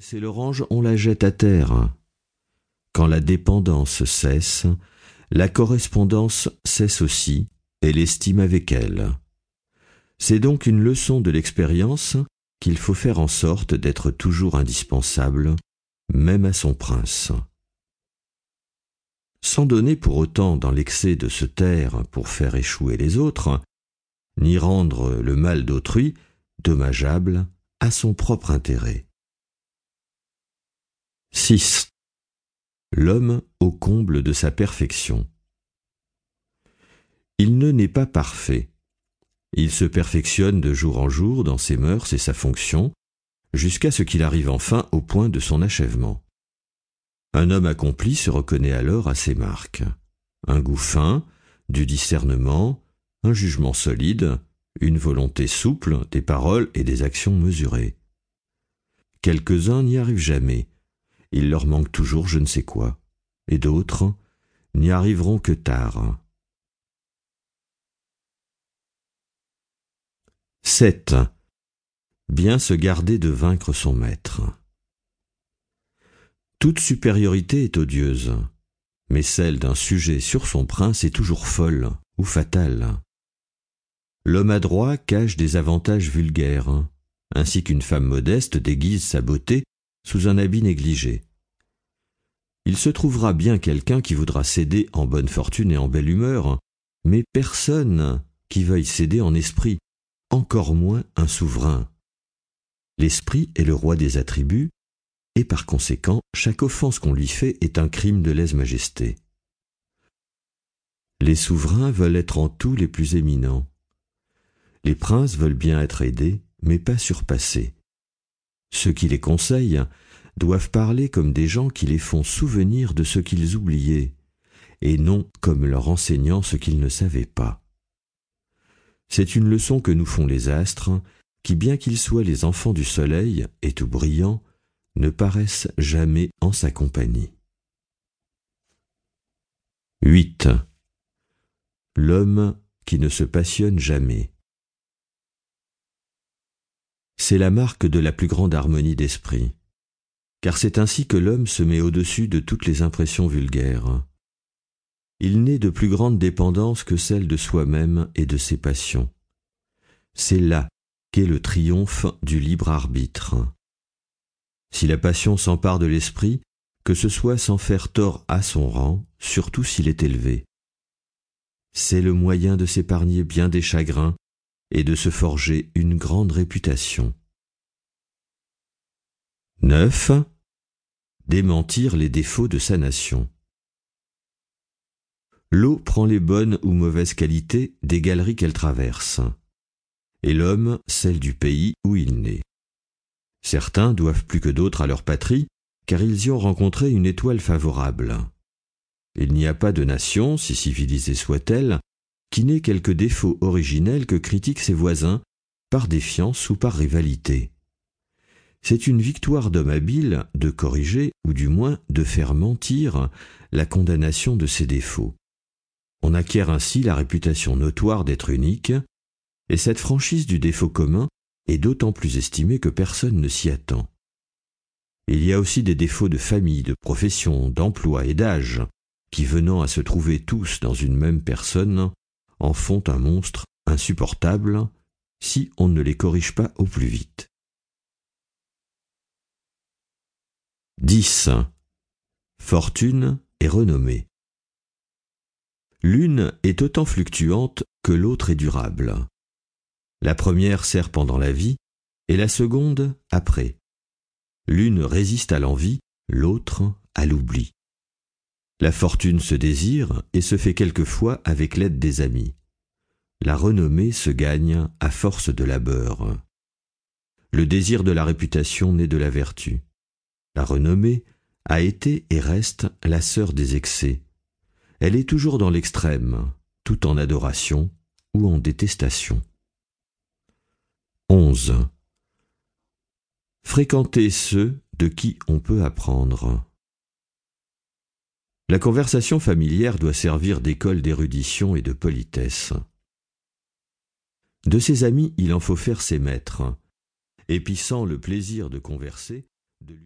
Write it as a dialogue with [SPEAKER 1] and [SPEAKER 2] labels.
[SPEAKER 1] C'est l'orange, on la jette à terre. Quand la dépendance cesse, la correspondance cesse aussi, et l'estime avec elle. C'est donc une leçon de l'expérience qu'il faut faire en sorte d'être toujours indispensable, même à son prince. Sans donner pour autant dans l'excès de se taire pour faire échouer les autres, ni rendre le mal d'autrui dommageable à son propre intérêt. 6. L'homme au comble de sa perfection. Il ne n'est pas parfait. Il se perfectionne de jour en jour dans ses mœurs et sa fonction, jusqu'à ce qu'il arrive enfin au point de son achèvement. Un homme accompli se reconnaît alors à ses marques. Un goût fin, du discernement, un jugement solide, une volonté souple, des paroles et des actions mesurées. Quelques-uns n'y arrivent jamais, il leur manque toujours je ne sais quoi, et d'autres n'y arriveront que tard. 7. Bien se garder de vaincre son maître. Toute supériorité est odieuse, mais celle d'un sujet sur son prince est toujours folle ou fatale. L'homme adroit cache des avantages vulgaires, ainsi qu'une femme modeste déguise sa beauté sous un habit négligé. Il se trouvera bien quelqu'un qui voudra céder en bonne fortune et en belle humeur, mais personne qui veuille céder en esprit, encore moins un souverain. L'esprit est le roi des attributs, et par conséquent chaque offense qu'on lui fait est un crime de lèse-majesté. Les souverains veulent être en tout les plus éminents. Les princes veulent bien être aidés, mais pas surpassés. Ceux qui les conseillent doivent parler comme des gens qui les font souvenir de ce qu'ils oubliaient, et non comme leur enseignant ce qu'ils ne savaient pas. C'est une leçon que nous font les astres, qui bien qu'ils soient les enfants du soleil et tout brillants, ne paraissent jamais en sa compagnie. 8. L'homme qui ne se passionne jamais c'est la marque de la plus grande harmonie d'esprit, car c'est ainsi que l'homme se met au-dessus de toutes les impressions vulgaires. Il n'est de plus grande dépendance que celle de soi-même et de ses passions. C'est là qu'est le triomphe du libre arbitre. Si la passion s'empare de l'esprit, que ce soit sans faire tort à son rang, surtout s'il est élevé. C'est le moyen de s'épargner bien des chagrins et de se forger une grande réputation. 9. Démentir les défauts de sa nation. L'eau prend les bonnes ou mauvaises qualités des galeries qu'elle traverse, et l'homme celles du pays où il naît. Certains doivent plus que d'autres à leur patrie, car ils y ont rencontré une étoile favorable. Il n'y a pas de nation, si civilisée soit-elle, qui n'ait quelques défauts originels que critiquent ses voisins, par défiance ou par rivalité. C'est une victoire d'homme habile de corriger, ou du moins de faire mentir, la condamnation de ses défauts. On acquiert ainsi la réputation notoire d'être unique, et cette franchise du défaut commun est d'autant plus estimée que personne ne s'y attend. Il y a aussi des défauts de famille, de profession, d'emploi et d'âge, qui venant à se trouver tous dans une même personne, en font un monstre insupportable si on ne les corrige pas au plus vite. 10. Fortune et renommée. L'une est autant fluctuante que l'autre est durable. La première sert pendant la vie et la seconde après. L'une résiste à l'envie, l'autre à l'oubli. La fortune se désire et se fait quelquefois avec l'aide des amis. La renommée se gagne à force de labeur. Le désir de la réputation naît de la vertu. La renommée a été et reste la sœur des excès. Elle est toujours dans l'extrême, tout en adoration ou en détestation. 11. Fréquenter ceux de qui on peut apprendre. La conversation familière doit servir d'école d'érudition et de politesse. De ses amis il en faut faire ses maîtres, épissant le plaisir de converser, de lutter